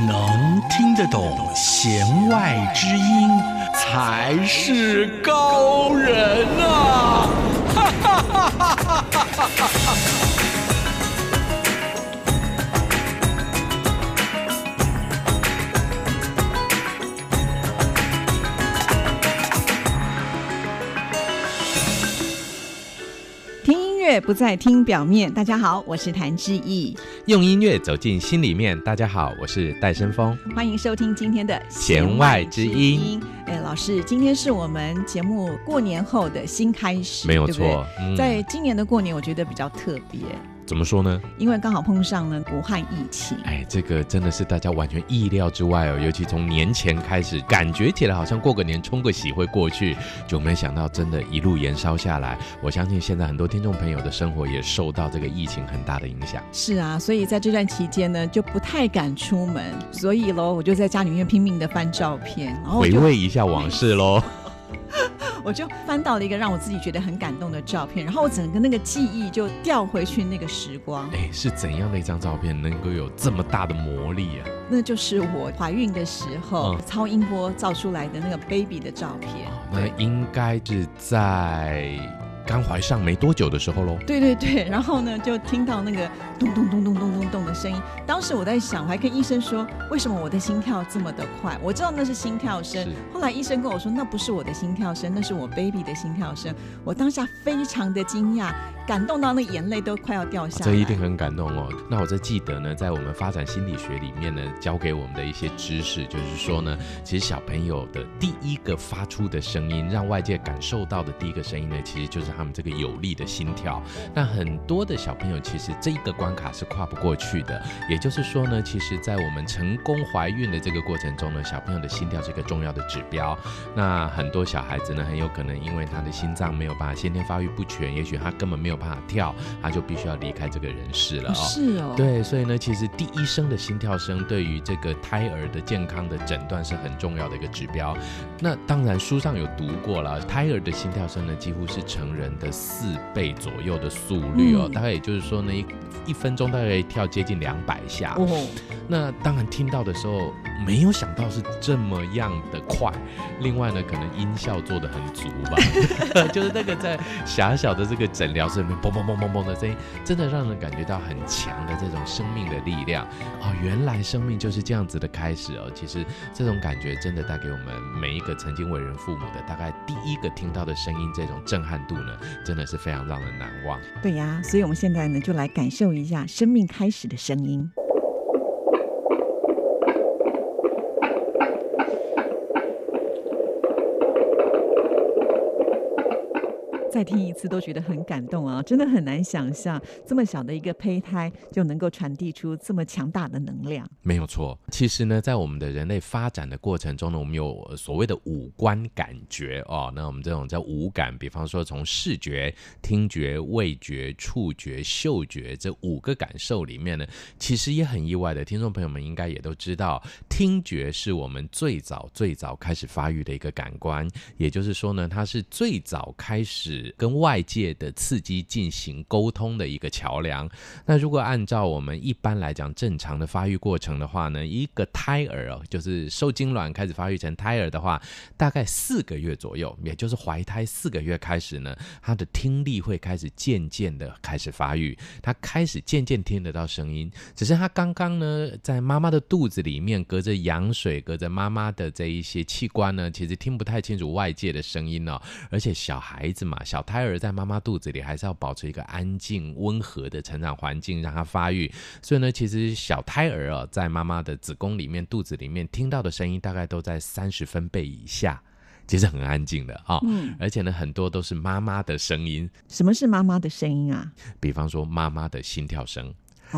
能听得懂弦外之音，才是高人呐啊！哈哈哈哈哈哈！不再听表面。大家好，我是谭志毅。用音乐走进心里面。大家好，我是戴森峰。欢迎收听今天的弦外之音。哎，老师，今天是我们节目过年后的新开始，没有错。对对嗯、在今年的过年，我觉得比较特别。怎么说呢？因为刚好碰上了武汉疫情，哎，这个真的是大家完全意料之外哦。尤其从年前开始，感觉起来好像过个年冲个喜会过去，就没想到真的一路延烧下来。我相信现在很多听众朋友的生活也受到这个疫情很大的影响。是啊，所以在这段期间呢，就不太敢出门，所以喽，我就在家里面拼命的翻照片，然后回味一下往事喽。我就翻到了一个让我自己觉得很感动的照片，然后我整个那个记忆就调回去那个时光。哎，是怎样的一张照片能够有这么大的魔力啊？那就是我怀孕的时候、嗯、超音波照出来的那个 baby 的照片。哦、那应该是在。刚怀上没多久的时候喽，对对对，然后呢，就听到那个咚咚咚咚咚咚咚的声音。当时我在想，我还跟医生说，为什么我的心跳这么的快？我知道那是心跳声。后来医生跟我说，那不是我的心跳声，那是我 baby 的心跳声。我当下非常的惊讶，感动到那眼泪都快要掉下来。这一定很感动哦。那我在记得呢，在我们发展心理学里面呢，教给我们的一些知识，就是说呢，其实小朋友的第一个发出的声音，让外界感受到的第一个声音呢，其实就是。他们这个有力的心跳，那很多的小朋友其实这一个关卡是跨不过去的。也就是说呢，其实，在我们成功怀孕的这个过程中呢，小朋友的心跳是一个重要的指标。那很多小孩子呢，很有可能因为他的心脏没有办法先天发育不全，也许他根本没有办法跳，他就必须要离开这个人世了哦。是哦，对，所以呢，其实第一声的心跳声对于这个胎儿的健康的诊断是很重要的一个指标。那当然书上有读过了，胎儿的心跳声呢，几乎是成人。人的四倍左右的速率哦，大概也就是说呢，一一分钟大概可以跳接近两百下。哦，那当然听到的时候，没有想到是这么样的快。另外呢，可能音效做的很足吧，就是那个在狭小的这个诊疗室里面，嘣嘣嘣嘣嘣的声音，真的让人感觉到很强的这种生命的力量。哦，原来生命就是这样子的开始哦。其实这种感觉真的带给我们每一个曾经为人父母的，大概第一个听到的声音，这种震撼度呢，真的是非常让人难忘。对呀，所以我们现在呢，就来感受一下生命开始的声音。再听一次都觉得很感动啊！真的很难想象这么小的一个胚胎就能够传递出这么强大的能量。没有错，其实呢，在我们的人类发展的过程中呢，我们有所谓的五官感觉哦。那我们这种叫五感，比方说从视觉、听觉、味觉、触觉、嗅觉这五个感受里面呢，其实也很意外的，听众朋友们应该也都知道，听觉是我们最早最早开始发育的一个感官，也就是说呢，它是最早开始。跟外界的刺激进行沟通的一个桥梁。那如果按照我们一般来讲正常的发育过程的话呢，一个胎儿哦，就是受精卵开始发育成胎儿的话，大概四个月左右，也就是怀胎四个月开始呢，他的听力会开始渐渐的开始发育，他开始渐渐听得到声音。只是他刚刚呢，在妈妈的肚子里面，隔着羊水，隔着妈妈的这一些器官呢，其实听不太清楚外界的声音哦。而且小孩子嘛。小胎儿在妈妈肚子里还是要保持一个安静温和的成长环境，让它发育。所以呢，其实小胎儿啊，在妈妈的子宫里面、肚子里面听到的声音，大概都在三十分贝以下，其实很安静的啊。嗯，而且呢，很多都是妈妈的声音。什么是妈妈的声音啊？比方说妈妈的心跳声。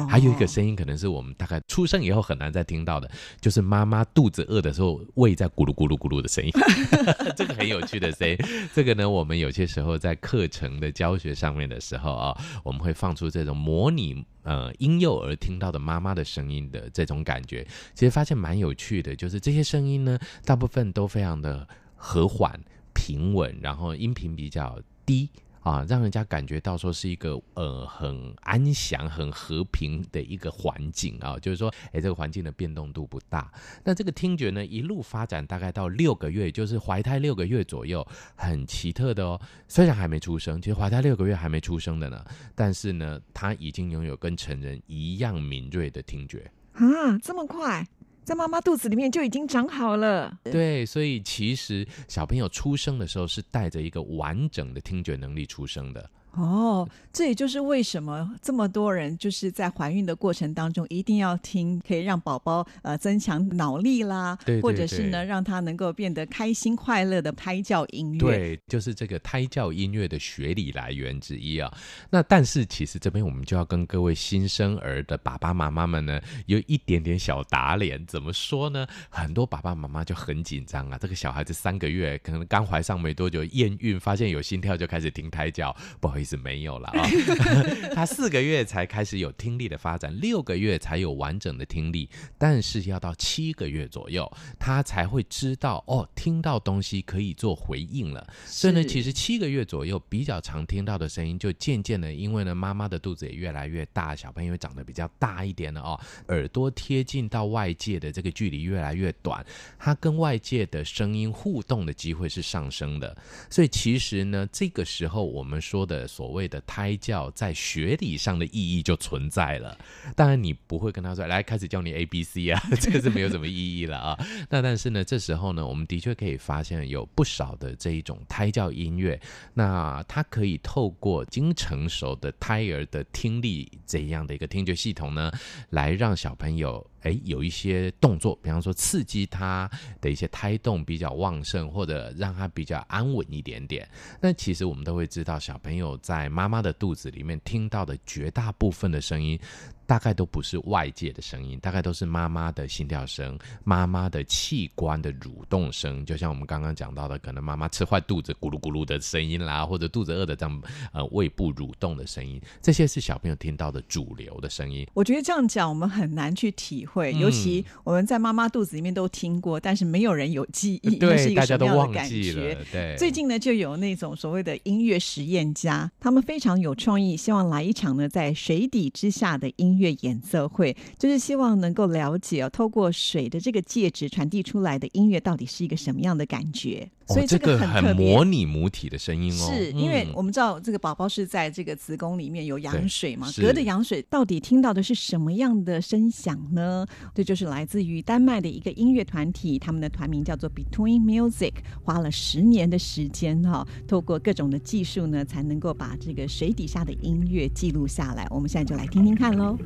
还有一个声音，可能是我们大概出生以后很难再听到的，就是妈妈肚子饿的时候，胃在咕噜咕噜咕噜的声音，这个很有趣的声音。这个呢，我们有些时候在课程的教学上面的时候啊，我们会放出这种模拟呃婴幼儿听到的妈妈的声音的这种感觉，其实发现蛮有趣的，就是这些声音呢，大部分都非常的和缓、平稳，然后音频比较低。啊，让人家感觉到说是一个呃很安详、很和平的一个环境啊，就是说，哎，这个环境的变动度不大。那这个听觉呢，一路发展大概到六个月，就是怀胎六个月左右，很奇特的哦。虽然还没出生，其实怀胎六个月还没出生的呢，但是呢，他已经拥有跟成人一样敏锐的听觉啊，这么快？在妈妈肚子里面就已经长好了。对，所以其实小朋友出生的时候是带着一个完整的听觉能力出生的。哦，这也就是为什么这么多人就是在怀孕的过程当中一定要听，可以让宝宝呃增强脑力啦，对对对，或者是呢让他能够变得开心快乐的胎教音乐。对，就是这个胎教音乐的学理来源之一啊。那但是其实这边我们就要跟各位新生儿的爸爸妈妈们呢有一点点小打脸。怎么说呢？很多爸爸妈妈就很紧张啊，这个小孩子三个月可能刚怀上没多久，验孕发现有心跳就开始听胎教，不好意思。是没有了啊、哦，他四个月才开始有听力的发展，六个月才有完整的听力，但是要到七个月左右，他才会知道哦，听到东西可以做回应了。所以呢，其实七个月左右比较常听到的声音，就渐渐的，因为呢，妈妈的肚子也越来越大，小朋友长得比较大一点了哦，耳朵贴近到外界的这个距离越来越短，他跟外界的声音互动的机会是上升的。所以其实呢，这个时候我们说的所谓的胎教在学理上的意义就存在了，当然你不会跟他说，来开始教你 A B C 啊，这个是没有什么意义了啊。那但是呢，这时候呢，我们的确可以发现有不少的这一种胎教音乐，那它可以透过经成熟的胎儿的听力这样的一个听觉系统呢，来让小朋友。哎，有一些动作，比方说刺激他的一些胎动比较旺盛，或者让他比较安稳一点点。那其实我们都会知道，小朋友在妈妈的肚子里面听到的绝大部分的声音。大概都不是外界的声音，大概都是妈妈的心跳声、妈妈的器官的蠕动声，就像我们刚刚讲到的，可能妈妈吃坏肚子咕噜咕噜的声音啦，或者肚子饿的这样呃胃部蠕动的声音，这些是小朋友听到的主流的声音。我觉得这样讲我们很难去体会，尤其我们在妈妈肚子里面都听过，但是没有人有记忆，对，是一个什么样的感觉？大家都忘记了。对，最近呢就有那种所谓的音乐实验家，他们非常有创意，希望来一场呢在水底之下的音。音乐演奏会就是希望能够了解哦，透过水的这个介质传递出来的音乐到底是一个什么样的感觉。所以这个很，很模拟母体的声音哦，是因为我们知道这个宝宝是在这个子宫里面有羊水嘛，隔着羊水到底听到的是什么样的声响呢？这就是来自于丹麦的一个音乐团体，他们的团名叫做 Between Music，花了十年的时间哈，哦，透过各种的技术呢，才能够把这个水底下的音乐记录下来。我们现在就来听听看喽。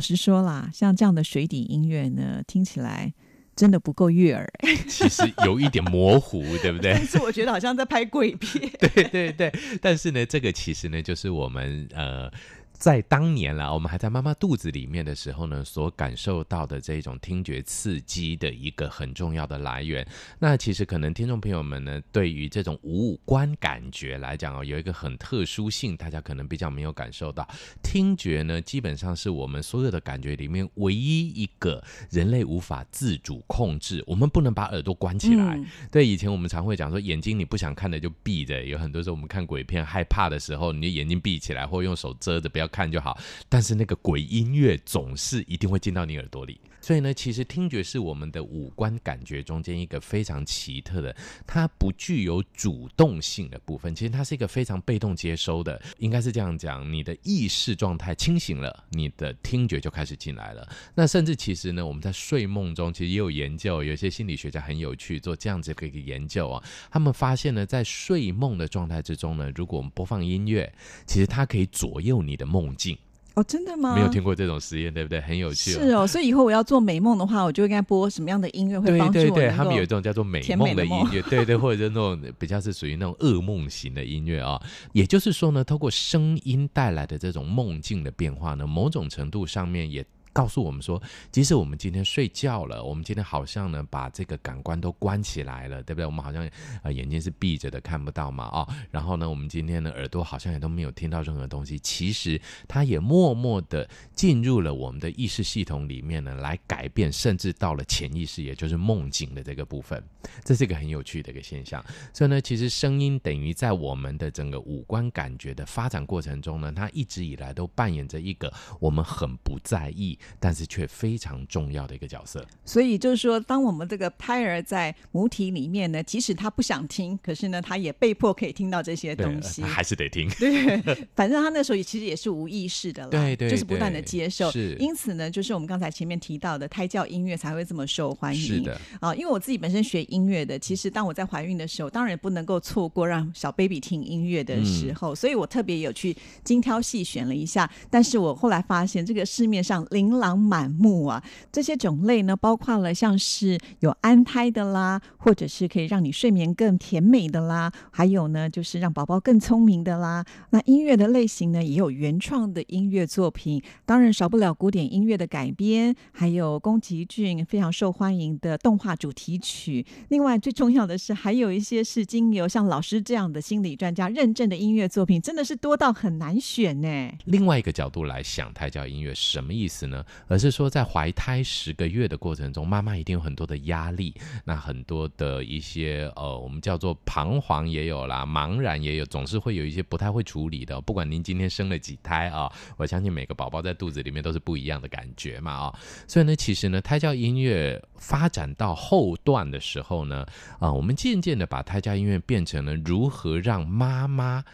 实说啦，像这样的水底音乐呢，听起来真的不够悦耳。其实有一点模糊，对不对？但是我觉得好像在拍鬼片。对对对，但是呢，这个其实呢，就是我们呃。在当年啦，我们还在妈妈肚子里面的时候呢，所感受到的这种听觉刺激的一个很重要的来源。那其实可能听众朋友们呢，对于这种五官感觉来讲哦，有一个很特殊性，大家可能比较没有感受到。听觉呢，基本上是我们所有的感觉里面唯一一个人类无法自主控制。我们不能把耳朵关起来。嗯、对，以前我们常会讲说，眼睛你不想看的就闭着。有很多时候我们看鬼片害怕的时候，你的眼睛闭起来，或用手遮着，不要。看就好，但是那个鬼音乐总是一定会进到你耳朵里，所以呢，其实听觉是我们的五官感觉中间一个非常奇特的，它不具有主动性的部分，其实它是一个非常被动接收的，应该是这样讲，你的意识状态清醒了，你的听觉就开始进来了。那甚至其实呢，我们在睡梦中其实也有研究，有些心理学家很有趣，做这样子的一个研究啊，他们发现呢，在睡梦的状态之中呢，如果我们播放音乐，其实它可以左右你的梦。梦境哦，真的吗？没有听过这种实验，对不对？很有趣哦。是哦，所以以后我要做美梦的话，我就应该播什么样的音乐会帮助我？对对对，他们有一种叫做美梦的音乐，对对，或者是那种比较是属于那种噩梦型的音乐啊。也就是说呢，透过声音带来的这种梦境的变化呢，某种程度上面也。告诉我们说，即使我们今天睡觉了，我们今天好像呢把这个感官都关起来了，对不对？我们好像呃眼睛是闭着的，看不到嘛，哦，然后呢，我们今天呢耳朵好像也都没有听到任何东西。其实它也默默的进入了我们的意识系统里面呢，来改变，甚至到了潜意识，也就是梦境的这个部分。这是一个很有趣的一个现象。所以呢，其实声音等于在我们的整个五官感觉的发展过程中呢，它一直以来都扮演着一个我们很不在意。但是却非常重要的一个角色，所以就是说，当我们这个胎儿在母体里面呢，即使他不想听，可是呢，他也被迫可以听到这些东西，他还是得听。对，反正他那时候也其实也是无意识的了，对，对对，就是不断的接受。是，因此呢，就是我们刚才前面提到的胎教音乐才会这么受欢迎。是的，啊、呃，因为我自己本身学音乐的，其实当我在怀孕的时候，当然也不能够错过让小 baby 听音乐的时候，嗯、所以我特别有去精挑细选了一下。但是我后来发现，这个市面上琳琅满目啊，这些种类呢，包括了像是有安胎的啦，或者是可以让你睡眠更甜美的啦，还有呢，就是让宝宝更聪明的啦。那音乐的类型呢，也有原创的音乐作品，当然少不了古典音乐的改编，还有宫崎骏非常受欢迎的动画主题曲。另外，最重要的是，还有一些是经由像老师这样的心理专家认证的音乐作品，真的是多到很难选呢。另外一个角度来想，胎教音乐什么意思呢？而是说，在怀胎十个月的过程中，妈妈一定有很多的压力，那很多的一些呃，我们叫做彷徨也有啦，茫然也有，总是会有一些不太会处理的。不管您今天生了几胎啊，我相信每个宝宝在肚子里面都是不一样的感觉嘛啊。所以呢，其实呢，胎教音乐发展到后段的时候呢，啊，我们渐渐的把胎教音乐变成了如何让妈妈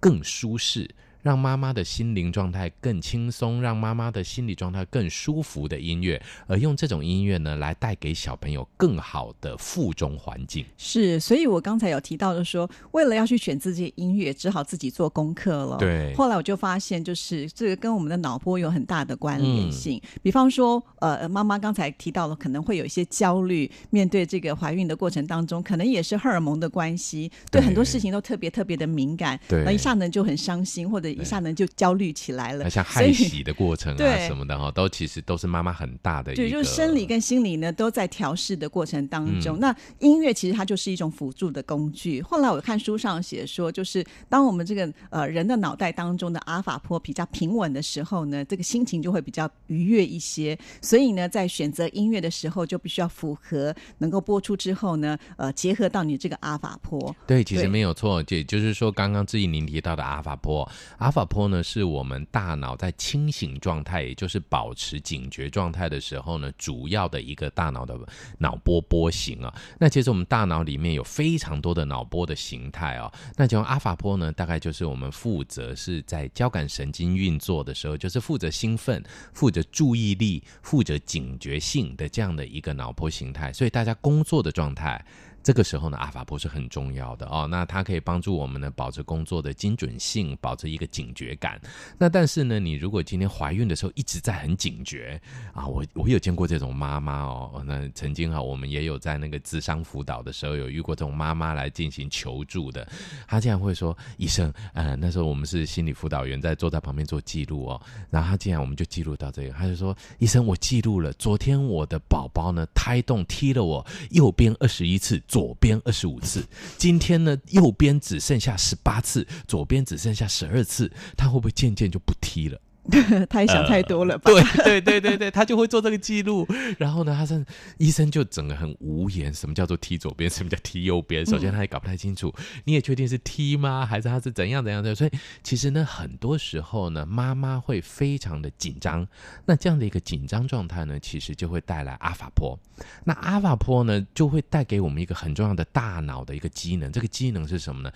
更舒适。让妈妈的心灵状态更轻松，让妈妈的心理状态更舒服的音乐，而用这种音乐呢，来带给小朋友更好的腹中环境。是，所以我刚才有提到的说，为了要去选这些音乐，只好自己做功课了。对。后来我就发现，就是这个跟我们的脑波有很大的关联性。嗯、比方说，呃，妈妈刚才提到了，可能会有一些焦虑，面对这个怀孕的过程当中，可能也是荷尔蒙的关系，对，对很多事情都特别特别的敏感，对，那一下呢就很伤心，或者。一下呢就焦虑起来了，像害喜的过程啊 什么的哈，都其实都是妈妈很大的一个，对，就是生理跟心理呢都在调试的过程当中。嗯、那音乐其实它就是一种辅助的工具。后来我看书上写说，就是当我们这个呃人的脑袋当中的阿法波比较平稳的时候呢，这个心情就会比较愉悦一些。所以呢，在选择音乐的时候，就必须要符合能够播出之后呢，呃，结合到你这个阿法波。对，其实没有错，也就是说刚刚志毅您提到的阿法波。阿法波呢，是我们大脑在清醒状态，也就是保持警觉状态的时候呢，主要的一个大脑的脑波波形啊。那其实我们大脑里面有非常多的脑波的形态啊。那讲阿法波呢，大概就是我们负责是在交感神经运作的时候，就是负责兴奋、负责注意力、负责警觉性的这样的一个脑波形态。所以大家工作的状态。这个时候呢，阿法波是很重要的哦。那它可以帮助我们呢，保持工作的精准性，保持一个警觉感。那但是呢，你如果今天怀孕的时候一直在很警觉啊，我我有见过这种妈妈哦。那曾经哈，我们也有在那个智商辅导的时候有遇过这种妈妈来进行求助的。她竟然会说：“医生，呃，那时候我们是心理辅导员，在坐在旁边做记录哦。然后她竟然我们就记录到这个，她就说：医生，我记录了，昨天我的宝宝呢胎动踢了我右边二十一次。”左边二十五次，今天呢，右边只剩下十八次，左边只剩下十二次，他会不会渐渐就不踢了？他也想太多了吧？呃、对对对对对，他就会做这个记录。然后呢，他是医生就整个很无言，什么叫做踢左边，什么叫踢右边？首先他也搞不太清楚。嗯、你也确定是踢吗？还是他是怎样怎样的？所以其实呢，很多时候呢，妈妈会非常的紧张。那这样的一个紧张状态呢，其实就会带来阿法波。那阿法波呢，就会带给我们一个很重要的大脑的一个机能。这个机能是什么呢？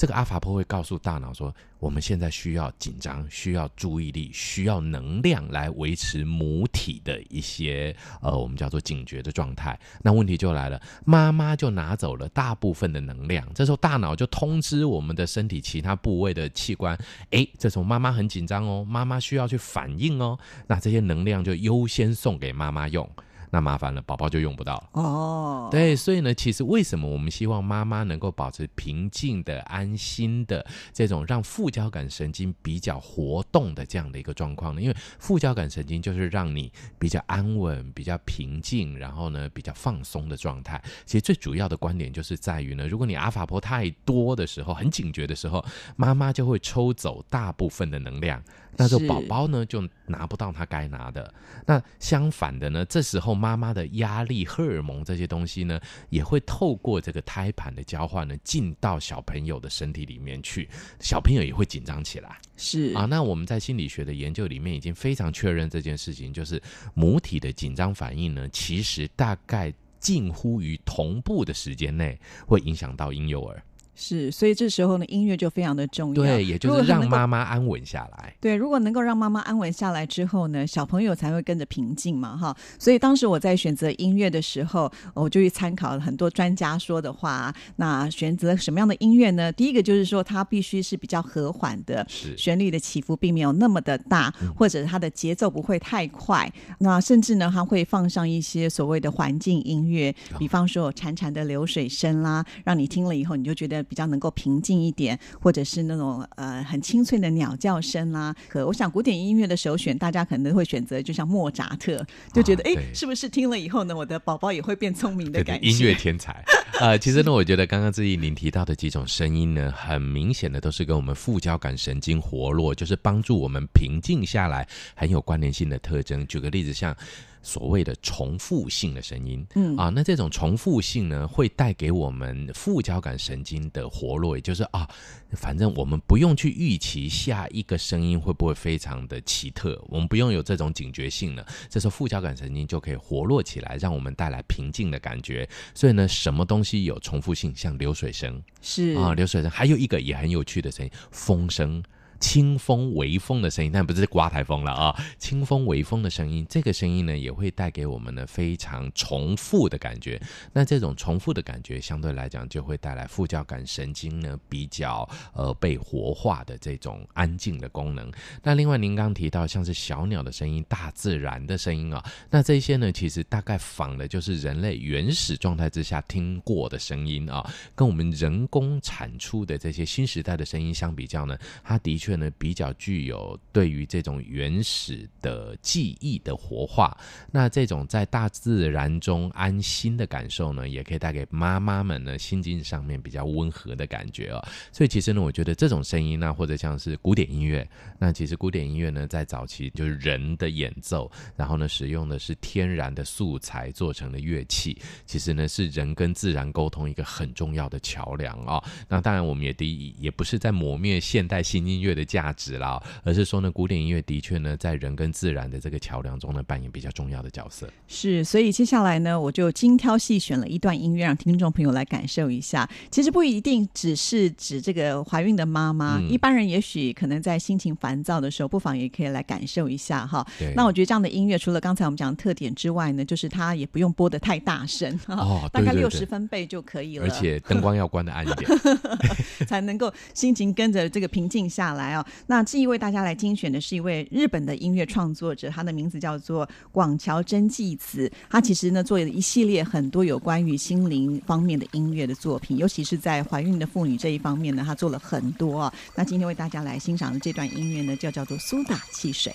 这个阿法波会告诉大脑说，我们现在需要紧张，需要注意力，需要能量来维持母体的一些呃，我们叫做警觉的状态。那问题就来了，妈妈就拿走了大部分的能量，这时候大脑就通知我们的身体其他部位的器官，诶，这时候妈妈很紧张哦，妈妈需要去反应哦，那这些能量就优先送给妈妈用。那麻烦了，宝宝就用不到了哦。对，所以呢，其实为什么我们希望妈妈能够保持平静的、安心的这种让副交感神经比较活动的这样的一个状况呢？因为副交感神经就是让你比较安稳、比较平静，然后呢比较放松的状态。其实最主要的观点就是在于呢，如果你阿法波太多的时候，很警觉的时候，妈妈就会抽走大部分的能量。那这宝宝呢，就拿不到他该拿的。那相反的呢，这时候妈妈的压力、荷尔蒙这些东西呢，也会透过这个胎盘的交换呢，进到小朋友的身体里面去，小朋友也会紧张起来。是啊，那我们在心理学的研究里面已经非常确认这件事情，就是母体的紧张反应呢，其实大概近乎于同步的时间内，会影响到婴幼儿。是，所以这时候呢，音乐就非常的重要。对，也就是让妈妈安稳下来。对，如果能够让妈妈安稳下来之后呢，小朋友才会跟着平静嘛，哈。所以当时我在选择音乐的时候，我就去参考了很多专家说的话。那选择什么样的音乐呢？第一个就是说，它必须是比较和缓的，是旋律的起伏并没有那么的大，或者它的节奏不会太快。嗯、那甚至呢，它会放上一些所谓的环境音乐，比方说有潺潺的流水声啦，让你听了以后你就觉得。比较能够平静一点，或者是那种呃很清脆的鸟叫声啦。可我想古典音乐的首选，大家可能会选择就像莫扎特，就觉得哎、啊，是不是听了以后呢，我的宝宝也会变聪明的感觉？音乐天才呃，其实呢，我觉得刚刚志毅您提到的几种声音呢，很明显的都是跟我们副交感神经活络，就是帮助我们平静下来很有关联性的特征。举个例子，像。所谓的重复性的声音，嗯。啊，那这种重复性呢，会带给我们副交感神经的活络，也就是啊，反正我们不用去预期下一个声音会不会非常的奇特，我们不用有这种警觉性了，这时候副交感神经就可以活络起来，让我们带来平静的感觉。所以呢，什么东西有重复性，像流水声。是。啊，流水声，还有一个也很有趣的声音，风声。清风微风的声音，但不是刮台风了啊！清风微风的声音，这个声音呢，也会带给我们呢非常重复的感觉。那这种重复的感觉，相对来讲就会带来副交感神经呢比较呃被活化的这种安静的功能。那另外，您刚刚提到像是小鸟的声音、大自然的声音啊，那这些呢，其实大概仿的就是人类原始状态之下听过的声音啊，跟我们人工产出的这些新时代的声音相比较呢，它的确。呢，比较具有对于这种原始的记忆的活化，那这种在大自然中安心的感受呢，也可以带给妈妈们呢心境上面比较温和的感觉哦。所以其实呢，我觉得这种声音呢，或者像是古典音乐，那其实古典音乐呢，在早期就是人的演奏，然后呢，使用的是天然的素材做成的乐器，其实呢，是人跟自然沟通一个很重要的桥梁哦。那当然，我们也第一也不是在磨灭现代新音乐的。的价值啦，而是说呢，古典音乐的确呢，在人跟自然的这个桥梁中呢，扮演比较重要的角色。是，所以接下来呢，我就精挑细选了一段音乐，让听众朋友来感受一下。其实不一定只是指这个怀孕的妈妈，嗯、一般人也许可能在心情烦躁的时候，不妨也可以来感受一下哈。那我觉得这样的音乐，除了刚才我们讲的特点之外呢，就是它也不用播的太大声，哦，大概六十分贝就可以了，而且灯光要关的暗一点，才能够心情跟着这个平静下来哦。那这一位大家来精选的是一位日本的音乐创作者，他的名字叫做广桥真纪子。他其实呢做了一系列很多有关于心灵方面的音乐的作品，尤其是在怀孕的妇女这一方面呢，他做了很多啊。那今天为大家来欣赏的这段音乐呢，就叫做苏打汽水。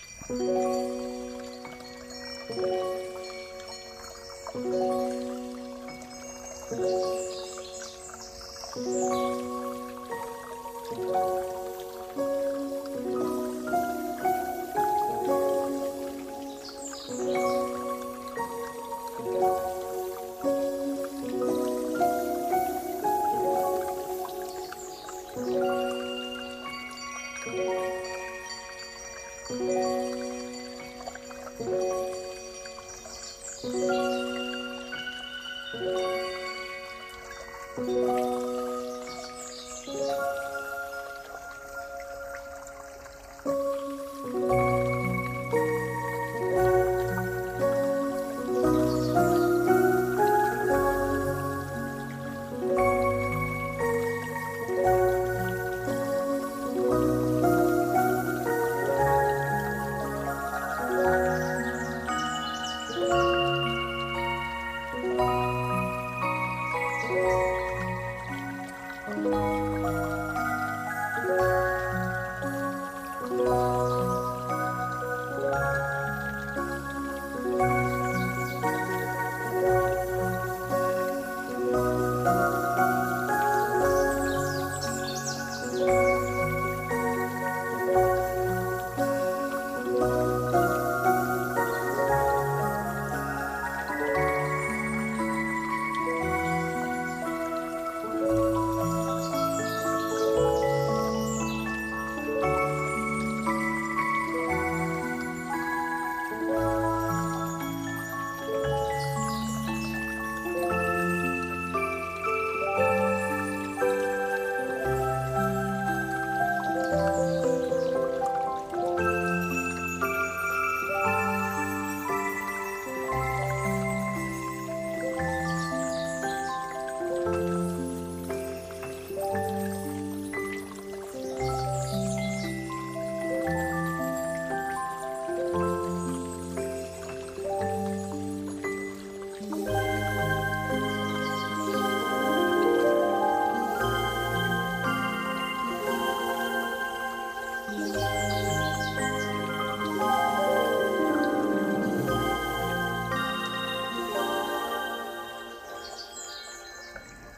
thank you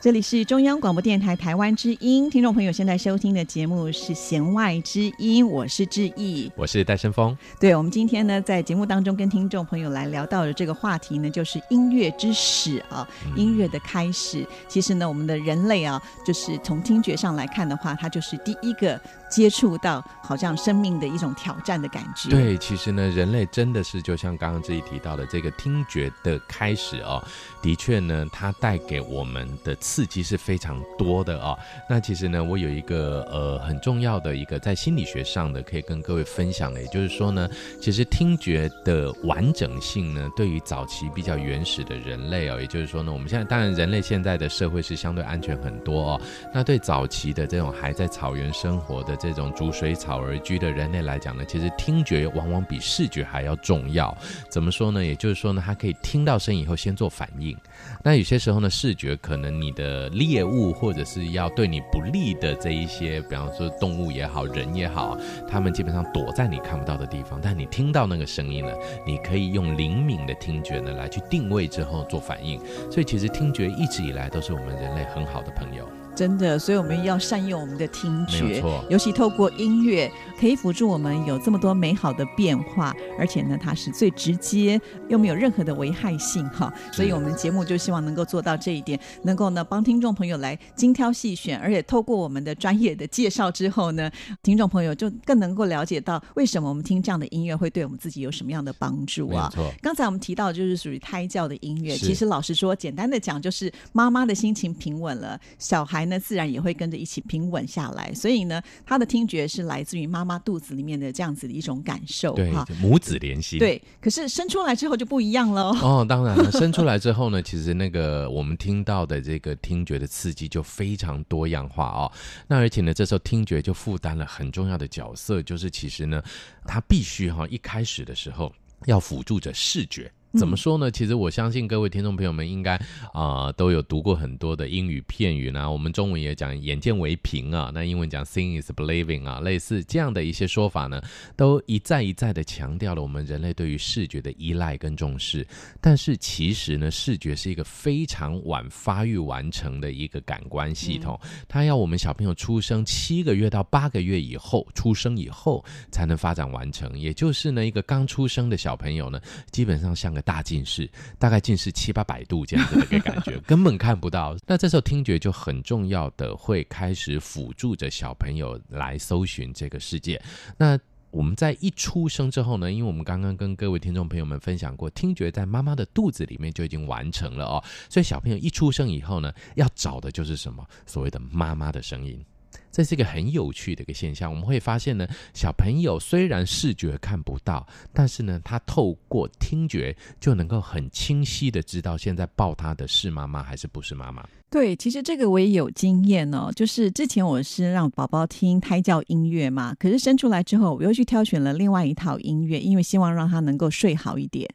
这里是中央广播电台台湾之音，听众朋友现在收听的节目是《弦外之音》，我是志毅，我是戴胜峰。对，我们今天呢，在节目当中跟听众朋友来聊到的这个话题呢，就是音乐之始啊，音乐的开始。其实呢，我们的人类啊，就是从听觉上来看的话，它就是第一个接触到好像生命的一种挑战的感觉。对，其实呢，人类真的是就像刚刚志毅提到的这个听觉的开始哦，的确呢，它带给我们的。刺激是非常多的哦。那其实呢，我有一个呃很重要的一个在心理学上的可以跟各位分享的，也就是说呢，其实听觉的完整性呢，对于早期比较原始的人类哦，也就是说呢，我们现在当然人类现在的社会是相对安全很多哦。那对早期的这种还在草原生活的这种逐水草而居的人类来讲呢，其实听觉往往比视觉还要重要。怎么说呢？也就是说呢，他可以听到声音以后先做反应。那有些时候呢，视觉可能你的，猎物或者是要对你不利的这一些，比方说动物也好，人也好，他们基本上躲在你看不到的地方。但你听到那个声音了，你可以用灵敏的听觉呢来去定位之后做反应。所以其实听觉一直以来都是是我们人类很好的朋友。真的，所以我们要善用我们的听觉，尤其透过音乐可以辅助我们有这么多美好的变化，而且呢，它是最直接又没有任何的危害性哈。所以我们节目就希望能够做到这一点，能够呢帮听众朋友来精挑细选，而且透过我们的专业的介绍之后呢，听众朋友就更能够了解到为什么我们听这样的音乐会对我们自己有什么样的帮助啊。刚才我们提到就是属于胎教的音乐，其实老实说，简单的讲就是妈妈的心情平稳了，小孩呢自然也会跟着一起平稳下来。所以呢，他的听觉是来自于妈妈肚子里面的这样子的一种感受，对，母子连心。对，可是生出来之后就不一样了 哦。当然了，生出来之后呢，其实那个我们听到的这个听觉的刺激就非常多样化哦。那而且呢，这时候听觉就负担了很重要的角色，就是其实呢，他必须哈一开始的时候要辅助着视觉。怎么说呢？其实我相信各位听众朋友们应该啊、呃、都有读过很多的英语片语呢。我们中文也讲“眼见为凭”啊，那英文讲 “seeing is believing” 啊，类似这样的一些说法呢，都一再一再的强调了我们人类对于视觉的依赖跟重视。但是其实呢，视觉是一个非常晚发育完成的一个感官系统，它要我们小朋友出生七个月到八个月以后出生以后才能发展完成。也就是呢，一个刚出生的小朋友呢，基本上像个大近视，大概近视七八百度这样子的一个感觉，根本看不到。那这时候听觉就很重要的会开始辅助着小朋友来搜寻这个世界。那我们在一出生之后呢，因为我们刚刚跟各位听众朋友们分享过，听觉在妈妈的肚子里面就已经完成了哦，所以小朋友一出生以后呢，要找的就是什么？所谓的妈妈的声音。这是一个很有趣的一个现象，我们会发现呢，小朋友虽然视觉看不到，但是呢，他透过听觉就能够很清晰的知道现在抱他的是妈妈还是不是妈妈。对，其实这个我也有经验哦，就是之前我是让宝宝听胎教音乐嘛，可是生出来之后，我又去挑选了另外一套音乐，因为希望让他能够睡好一点。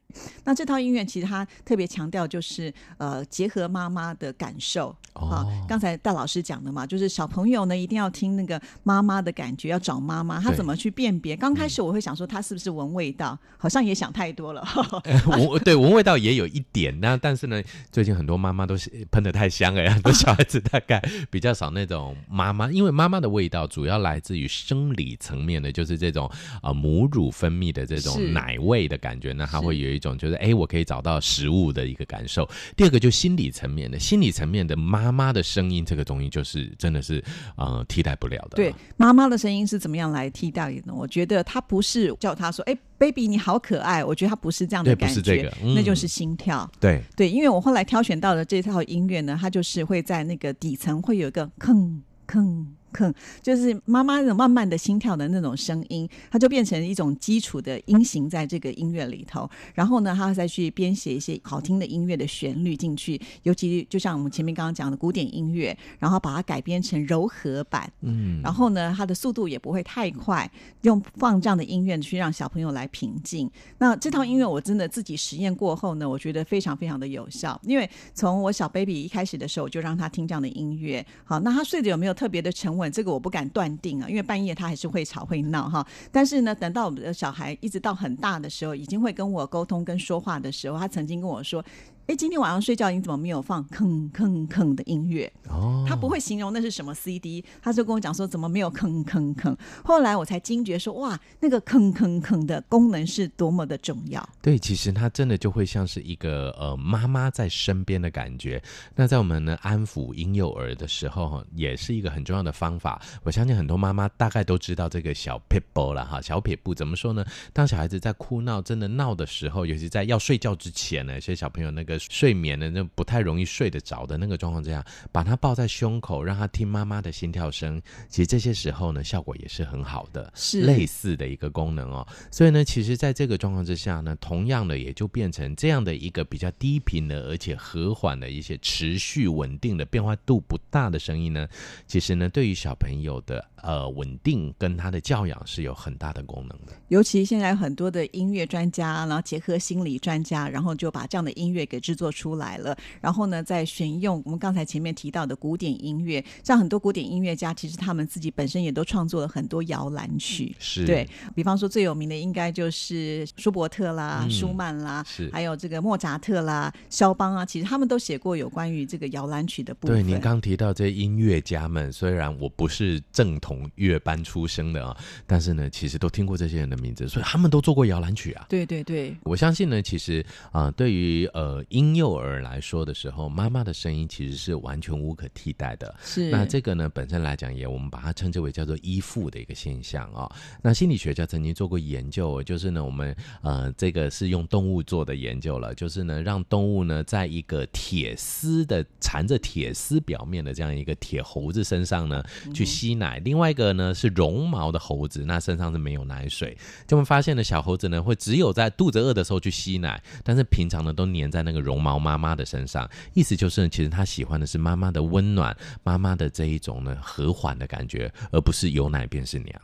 那这套音乐其实他特别强调就是呃，结合妈妈的感受。好、哦，刚才戴老师讲的嘛，就是小朋友呢一定要听那个妈妈的感觉，要找妈妈，他怎么去辨别？刚开始我会想说他是不是闻味道，好像也想太多了。闻、呃、对闻味道也有一点，那但是呢，最近很多妈妈都是喷的太香了，很多小孩子大概比较少那种妈妈，因为妈妈的味道主要来自于生理层面的，就是这种呃母乳分泌的这种奶味的感觉，那他会有一种就是哎，我可以找到食物的一个感受。第二个就心理层面的，心理层面的妈。妈妈的声音，这个东西就是真的是呃替代不了的。对，妈妈的声音是怎么样来替代的呢？我觉得他不是叫他说：“哎，baby，你好可爱。”我觉得他不是这样的感觉，不是这个，嗯，那就是心跳。对对，因为我后来挑选到的这套音乐呢，它就是只会在那个底层会有一个坑坑。哼，就是妈妈那种慢慢的心跳的那种声音，它就变成一种基础的音型在这个音乐里头。然后呢，他再去编写一些好听的音乐的旋律进去，尤其就像我们前面刚刚讲的古典音乐，然后把它改编成柔和版。嗯，然后呢，它的速度也不会太快，用放这样的音乐去让小朋友来平静。那这套音乐我真的自己实验过后呢，我觉得非常非常的有效。因为从我小 baby 一开始的时候，我就让他听这样的音乐。好，那他睡得有没有特别的沉稳？这个我不敢断定啊，因为半夜他还是会吵会闹哈。但是呢，等到我们的小孩一直到很大的时候，已经会跟我沟通跟说话的时候，他曾经跟我说。哎，今天晚上睡觉你怎么没有放吭吭吭的音乐？哦，他不会形容那是什么 CD，他就跟我讲说怎么没有吭吭吭。后来我才惊觉说哇，那个吭吭吭的功能是多么的重要。对，其实它真的就会像是一个呃妈妈在身边的感觉。那在我们呢安抚婴幼儿的时候哈，也是一个很重要的方法。我相信很多妈妈大概都知道这个小撇步了哈，小撇步怎么说呢？当小孩子在哭闹真的闹的时候，尤其在要睡觉之前呢，有些小朋友那个。睡眠的那不太容易睡得着的那个状况之下，把他抱在胸口，让他听妈妈的心跳声。其实这些时候呢，效果也是很好的，是类似的一个功能哦。所以呢，其实在这个状况之下呢，同样的也就变成这样的一个比较低频的，而且和缓的一些持续稳定的变化度不大的声音呢，其实呢，对于小朋友的呃稳定跟他的教养是有很大的功能的。尤其现在很多的音乐专家，然后结合心理专家，然后就把这样的音乐给制作出来了。然后呢，再选用我们刚才前面提到的古典音乐，像很多古典音乐家，其实他们自己本身也都创作了很多摇篮曲。是，对，比方说最有名的应该就是舒伯特啦、嗯、舒曼啦，是，还有这个莫扎特啦、肖邦啊，其实他们都写过有关于这个摇篮曲的部分。对，您刚提到这些音乐家们，虽然我不是正统乐班出生的啊，但是呢，其实都听过这些人的名字，所以他们都做过摇篮曲啊。对对对，我相信呢，其实啊、呃，对于呃婴幼儿来说的时候，妈妈的声音其实是完全无可替代的。是，那这个呢，本身来讲也，我们把它称之为叫做依附的一个现象啊、哦。那心理学家曾经做过研究，就是呢，我们呃这个是用动物做的研究了，就是呢，让动物呢在一个铁丝的缠着铁丝表面的这样一个铁猴子身上呢去吸奶，另外一个呢是绒毛的猴子，那身上是没有奶水，就会发现呢，小猴子呢会只有在肚子饿的时候去吸奶，但是平常呢都粘在那个绒毛妈妈的身上，意思就是呢，其实他喜欢的是妈妈的温暖，妈妈的这一种呢和缓的感觉，而不是有奶便是娘。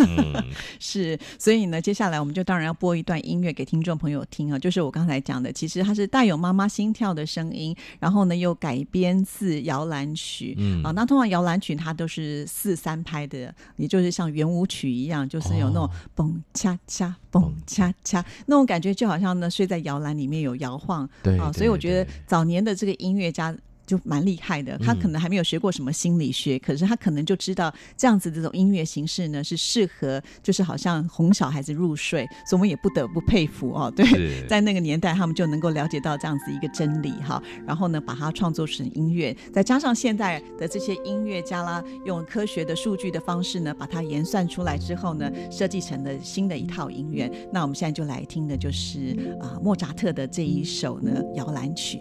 嗯，是，所以呢，接下来我们就当然要播一段音乐给听众朋友听啊，就是我刚才讲的，其实它是带有妈妈心跳的声音，然后呢又改编自摇篮曲，嗯。啊，那通常摇篮曲它都是四三拍的，也就是像圆舞曲一样，就是有那种蹦恰恰蹦恰恰那种感觉，就好像呢睡在摇篮里面有摇晃，对啊，所以我觉得早年的这个音乐家。就蛮厉害的，他可能还没有学过什么心理学，嗯、可是他可能就知道这样子这种音乐形式呢是适合，就是好像哄小孩子入睡，所以我们也不得不佩服哦。对，在那个年代他们就能够了解到这样子一个真理哈，然后呢把它创作成音乐，再加上现在的这些音乐家啦，用科学的数据的方式呢把它演算出来之后呢，设计成了新的一套音乐。那我们现在就来听的就是啊莫扎特的这一首呢摇篮曲。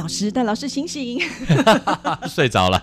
老师，戴老师醒醒，睡着了。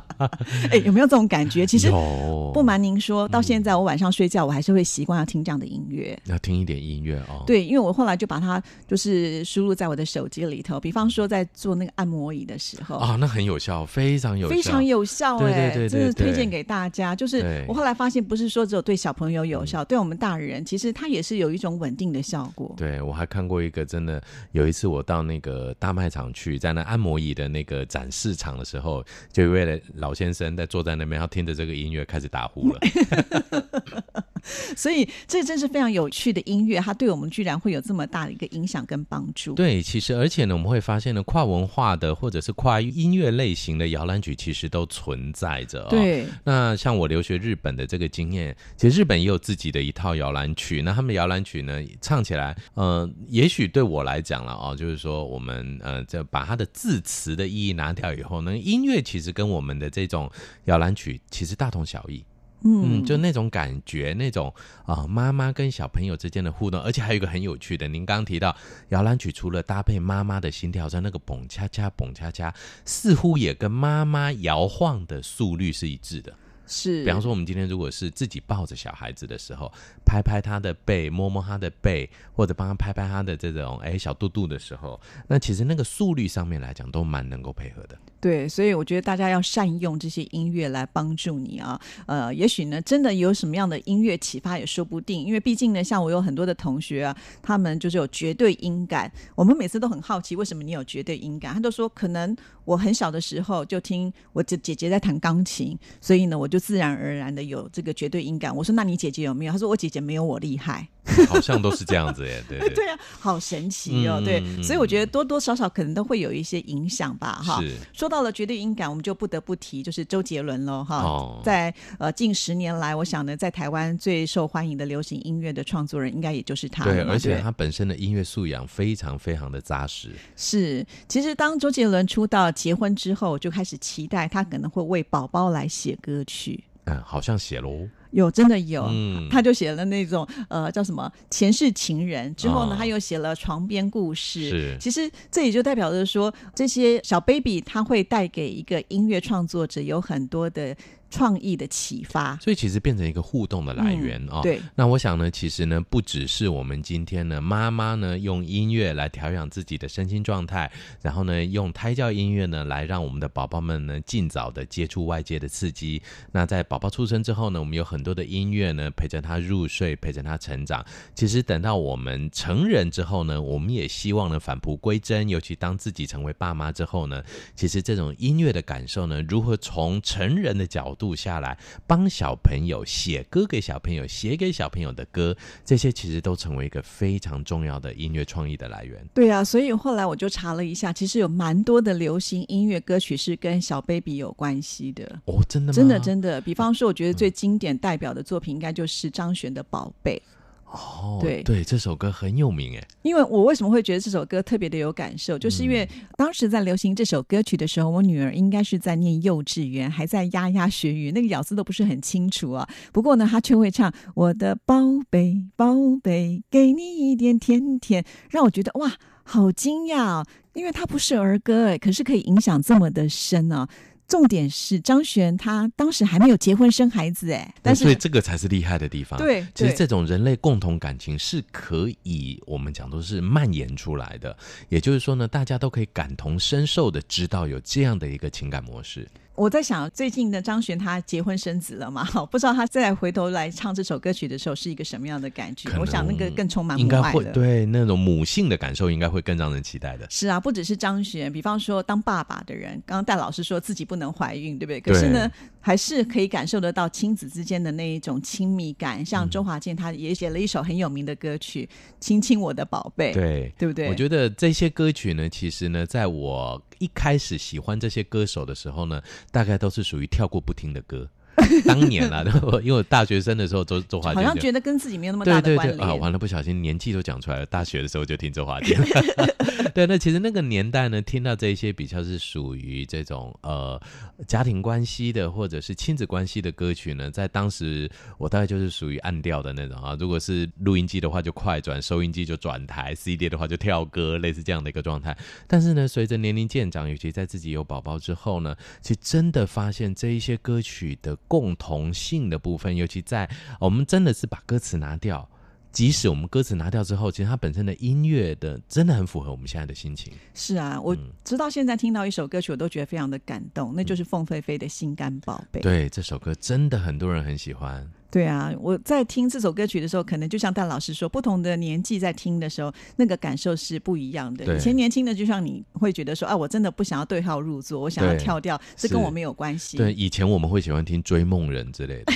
哎，有没有这种感觉？其实有不瞒您说，到现在我晚上睡觉，我还是会习惯要听这样的音乐，要听一点音乐哦。对，因为我后来就把它就是输入在我的手机里头，比方说在做那个按摩椅的时候啊，那很有效，非常有效，非常有效，哎，对对对，真的推荐给大家。就是我后来发现，不是说只有对小朋友有效，对我们大人其实它也是有一种稳定的效果。对，我还看过一个真的，有一次我到那个大卖场去，在那按摩椅的那个展示场的时候，就一位老先生在坐在那边，他听着这个音乐开始打呼了。所以这真是非常有趣的音乐，它对我们居然会有这么大的一个影响跟帮助。对，其实而且呢，我们会发现呢，跨文化的或者是跨音乐类型的摇篮曲，其实都存在着哦。对，那像我留学日本的这个经验，其实日本也有自己的一套摇篮曲。那他们摇篮曲呢，唱起来，呃，也许对我来讲了哦，就是说我们呃，这把它的字词的意义拿掉以后呢，音乐其实跟我们的这种摇篮曲其实大同小异。嗯，就那种感觉，那种啊，妈妈跟小朋友之间的互动，而且还有一个很有趣的，您刚刚提到摇篮曲，除了搭配妈妈的心跳声，那个蹦恰恰蹦恰恰，似乎也跟妈妈摇晃的速率是一致的。是，比方说，我们今天如果是自己抱着小孩子的时候，拍拍他的背，摸摸他的背，或者帮他拍拍他的这种哎小肚肚的时候，那其实那个速率上面来讲，都蛮能够配合的。对，所以我觉得大家要善用这些音乐来帮助你啊。呃，也许呢，真的有什么样的音乐启发也说不定。因为毕竟呢，像我有很多的同学啊，他们就是有绝对音感。我们每次都很好奇，为什么你有绝对音感？他都说，可能我很小的时候就听我姐姐姐在弹钢琴，所以呢，我就自然而然的有这个绝对音感。我说，那你姐姐有没有？她说，我姐姐没有我厉害。好像都是这样子耶，对 对，对啊，好神奇哦，嗯、对，所以我觉得多多少少可能都会有一些影响吧，哈。说到了绝对音感，我们就不得不提就是周杰伦喽，哈。哦、在呃近十年来，我想呢，在台湾最受欢迎的流行音乐的创作人，应该也就是他。对，而且他本身的音乐素养非常非常的扎实。是，其实当周杰伦出道结婚之后，就开始期待他可能会为宝宝来写歌曲。嗯，好像写喽。有，真的有，嗯、他就写了那种呃叫什么前世情人，之后呢，哦、他又写了床边故事。是，其实这也就代表着说，这些小 baby 他会带给一个音乐创作者有很多的。创意的启发，所以其实变成一个互动的来源哦。对，那我想呢，其实呢，不只是我们今天呢，妈妈呢用音乐来调养自己的身心状态，然后呢，用胎教音乐呢来让我们的宝宝们呢尽早的接触外界的刺激。那在宝宝出生之后呢，我们有很多的音乐呢陪着他入睡，陪着他成长。其实等到我们成人之后呢，我们也希望呢返璞归真，尤其当自己成为爸妈之后呢，其实这种音乐的感受呢，如何从成人的角度度下来，帮小朋友写歌给小朋友，写给小朋友的歌，这些其实都成为一个非常重要的音乐创意的来源。对啊，所以后来我就查了一下，其实有蛮多的流行音乐歌曲是跟小 baby 有关系的。哦，真的吗？真的真的。比方说，我觉得最经典代表的作品，应该就是张悬的《宝贝》。哦，对对，这首歌很有名哎。因为我为什么会觉得这首歌特别的有感受，就是因为当时在流行这首歌曲的时候，我女儿应该是在念幼稚园，还在牙牙学语，那个咬字都不是很清楚啊。不过呢，她却会唱“我的宝贝，宝贝，给你一点甜甜”，让我觉得哇，好惊讶哦，因为它不是儿歌哎，可是可以影响这么的深啊。重点是张悬他当时还没有结婚生孩子哎，但是所以这个才是厉害的地方。对，其实这种人类共同感情是可以我们讲都是蔓延出来的，也就是说呢，大家都可以感同身受的知道有这样的一个情感模式。我在想，最近的张悬他结婚生子了嘛？不知道他再回头来唱这首歌曲的时候是一个什么样的感觉？我想那个更充满母爱的，应该会对那种母性的感受，应该会更让人期待的。是啊，不只是张悬，比方说当爸爸的人，刚刚戴老师说自己不能怀孕，对不对？可是呢，还是可以感受得到亲子之间的那一种亲密感。像周华健，他也写了一首很有名的歌曲《亲亲我的宝贝》，对，对不对？我觉得这些歌曲呢，其实呢，在我一开始喜欢这些歌手的时候呢。大概都是属于跳过不听的歌，当年啊，因为我大学生的时候周周华健，好像觉得跟自己没有那么大的关联。啊，完了，不小心年纪都讲出来了。大学的时候就听周华健。对，那其实那个年代呢，听到这一些比较是属于这种呃家庭关系的或者是亲子关系的歌曲呢，在当时我大概就是属于暗调的那种啊。如果是录音机的话就快转，收音机就转台；CD 的话就跳歌，类似这样的一个状态。但是呢，随着年龄渐长，尤其在自己有宝宝之后呢，其实真的发现这一些歌曲的共同性的部分，尤其在我们真的是把歌词拿掉。即使我们歌词拿掉之后，其实它本身的音乐的真的很符合我们现在的心情。是啊，我直到现在听到一首歌曲，我都觉得非常的感动，那就是凤飞飞的《心肝宝贝》。对，这首歌真的很多人很喜欢。对啊，我在听这首歌曲的时候，可能就像戴老师说，不同的年纪在听的时候，那个感受是不一样的。以前年轻的，就像你会觉得说，啊，我真的不想要对号入座，我想要跳掉，这跟我没有关系。对，以前我们会喜欢听追梦人之类的。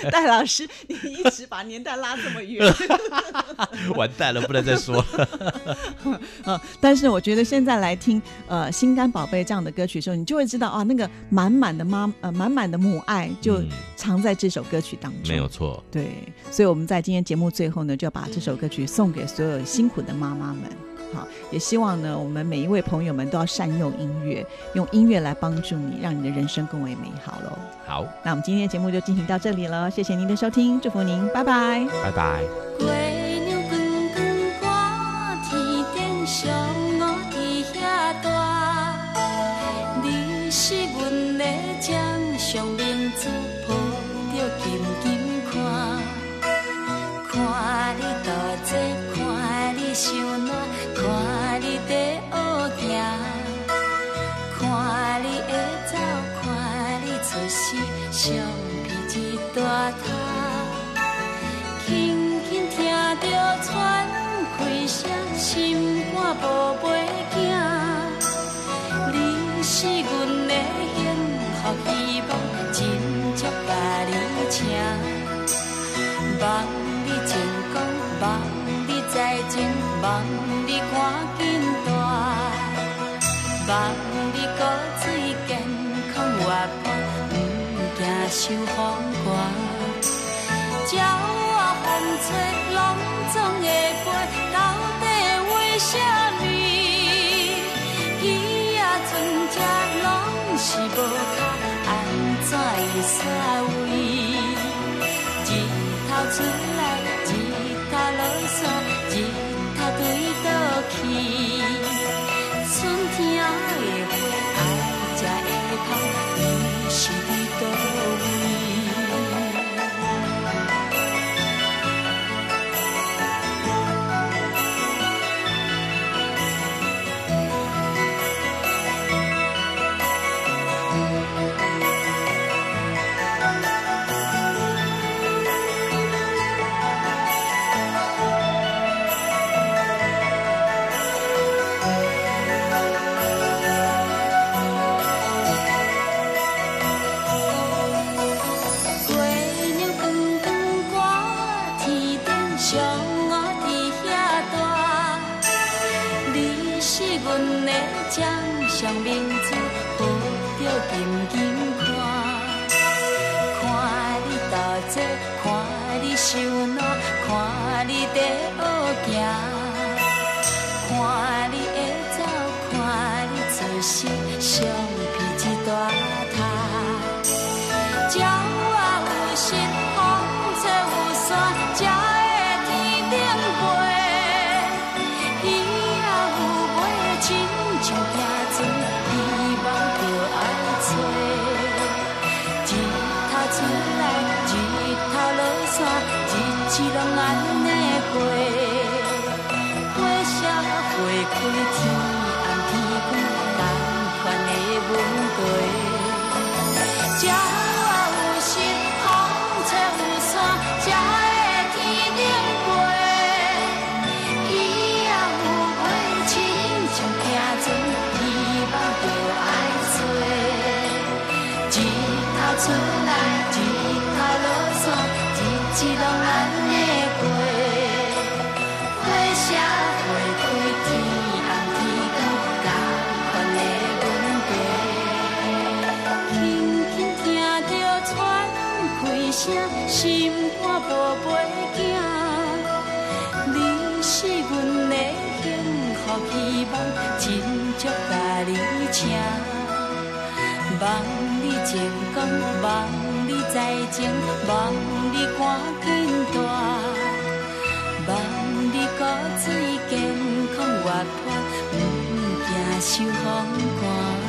戴老师，你一直把年代拉这么远，完蛋了，不能再说了。嗯，但是我觉得现在来听呃《心肝宝贝》这样的歌曲的时候，你就会知道啊，那个满满的妈呃满满的母爱就藏在这。这首歌曲当中没有错，对，所以我们在今天节目最后呢，就要把这首歌曲送给所有辛苦的妈妈们。好，也希望呢，我们每一位朋友们都要善用音乐，用音乐来帮助你，让你的人生更为美好喽。好，那我们今天的节目就进行到这里了，谢谢您的收听，祝福您，拜拜，拜拜。秋风刮，鸟仔风吹，拢总会飞，到底为什么？鱼仔船只拢是无脚，安怎会煞位？日头出出来，情讲，望你在前，望你赶紧大，望你骨髓健康活泼，唔惊受风寒。